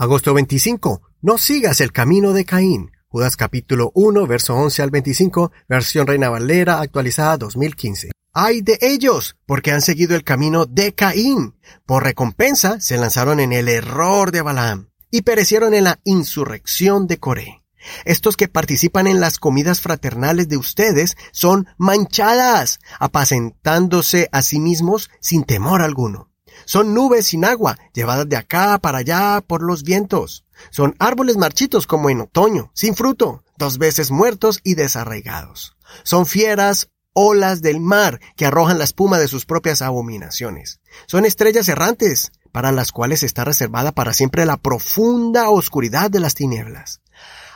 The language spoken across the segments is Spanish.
Agosto 25. No sigas el camino de Caín. Judas capítulo 1, verso 11 al 25, versión Reina Valera actualizada 2015. ¡Ay de ellos! Porque han seguido el camino de Caín. Por recompensa se lanzaron en el error de Balaam y perecieron en la insurrección de Coré. Estos que participan en las comidas fraternales de ustedes son manchadas, apacentándose a sí mismos sin temor alguno. Son nubes sin agua, llevadas de acá para allá por los vientos. Son árboles marchitos como en otoño, sin fruto, dos veces muertos y desarraigados. Son fieras olas del mar que arrojan la espuma de sus propias abominaciones. Son estrellas errantes, para las cuales está reservada para siempre la profunda oscuridad de las tinieblas.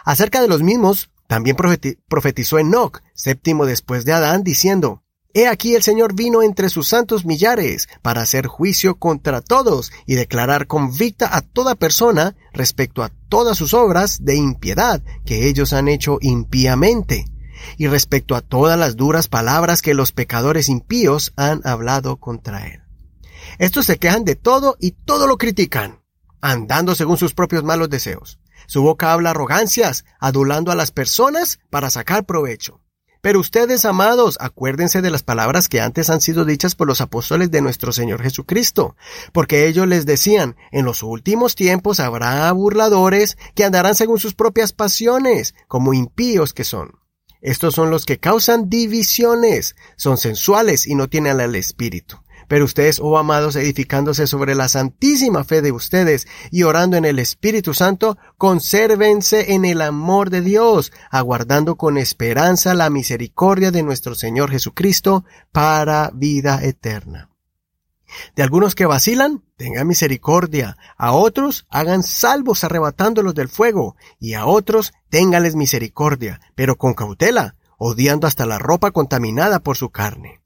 Acerca de los mismos, también profetizó Enoch, séptimo después de Adán, diciendo, He aquí el Señor vino entre sus santos millares para hacer juicio contra todos y declarar convicta a toda persona respecto a todas sus obras de impiedad que ellos han hecho impíamente y respecto a todas las duras palabras que los pecadores impíos han hablado contra él. Estos se quejan de todo y todo lo critican, andando según sus propios malos deseos. Su boca habla arrogancias, adulando a las personas para sacar provecho. Pero ustedes, amados, acuérdense de las palabras que antes han sido dichas por los apóstoles de nuestro Señor Jesucristo, porque ellos les decían, en los últimos tiempos habrá burladores que andarán según sus propias pasiones, como impíos que son. Estos son los que causan divisiones, son sensuales y no tienen al espíritu. Pero ustedes, oh amados, edificándose sobre la santísima fe de ustedes y orando en el Espíritu Santo, consérvense en el amor de Dios, aguardando con esperanza la misericordia de nuestro Señor Jesucristo para vida eterna. De algunos que vacilan, tengan misericordia, a otros hagan salvos arrebatándolos del fuego, y a otros téngales misericordia, pero con cautela, odiando hasta la ropa contaminada por su carne.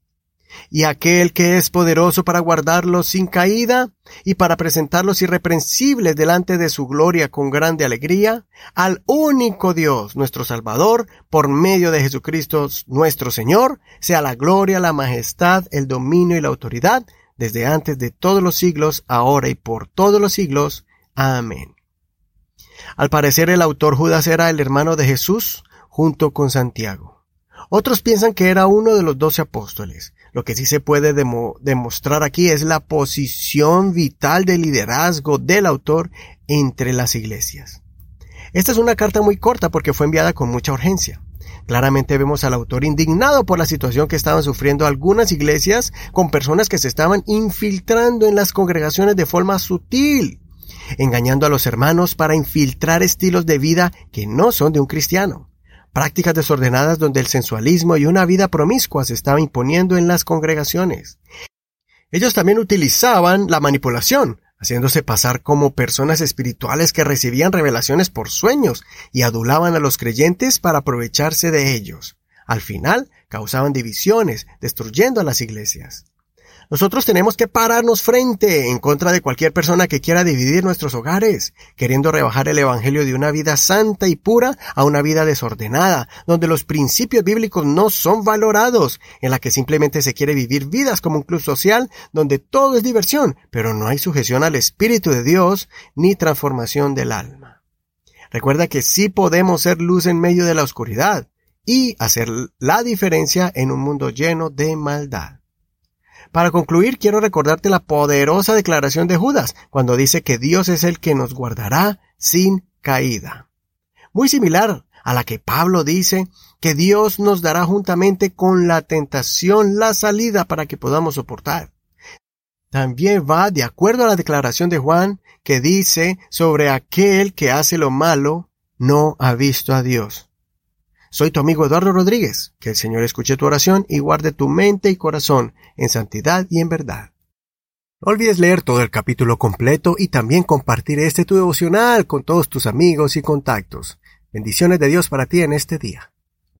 Y aquel que es poderoso para guardarlos sin caída y para presentarlos irreprensibles delante de su gloria con grande alegría, al único Dios, nuestro Salvador, por medio de Jesucristo nuestro Señor, sea la gloria, la majestad, el dominio y la autoridad, desde antes de todos los siglos, ahora y por todos los siglos. Amén. Al parecer el autor Judas era el hermano de Jesús junto con Santiago. Otros piensan que era uno de los doce apóstoles. Lo que sí se puede demostrar aquí es la posición vital de liderazgo del autor entre las iglesias. Esta es una carta muy corta porque fue enviada con mucha urgencia. Claramente vemos al autor indignado por la situación que estaban sufriendo algunas iglesias con personas que se estaban infiltrando en las congregaciones de forma sutil, engañando a los hermanos para infiltrar estilos de vida que no son de un cristiano, prácticas desordenadas donde el sensualismo y una vida promiscua se estaba imponiendo en las congregaciones. Ellos también utilizaban la manipulación haciéndose pasar como personas espirituales que recibían revelaciones por sueños y adulaban a los creyentes para aprovecharse de ellos. Al final, causaban divisiones, destruyendo a las iglesias. Nosotros tenemos que pararnos frente en contra de cualquier persona que quiera dividir nuestros hogares, queriendo rebajar el Evangelio de una vida santa y pura a una vida desordenada, donde los principios bíblicos no son valorados, en la que simplemente se quiere vivir vidas como un club social, donde todo es diversión, pero no hay sujeción al Espíritu de Dios ni transformación del alma. Recuerda que sí podemos ser luz en medio de la oscuridad y hacer la diferencia en un mundo lleno de maldad. Para concluir, quiero recordarte la poderosa declaración de Judas, cuando dice que Dios es el que nos guardará sin caída. Muy similar a la que Pablo dice que Dios nos dará juntamente con la tentación la salida para que podamos soportar. También va de acuerdo a la declaración de Juan que dice sobre aquel que hace lo malo no ha visto a Dios. Soy tu amigo Eduardo Rodríguez. Que el Señor escuche tu oración y guarde tu mente y corazón en santidad y en verdad. No olvides leer todo el capítulo completo y también compartir este tu devocional con todos tus amigos y contactos. Bendiciones de Dios para ti en este día.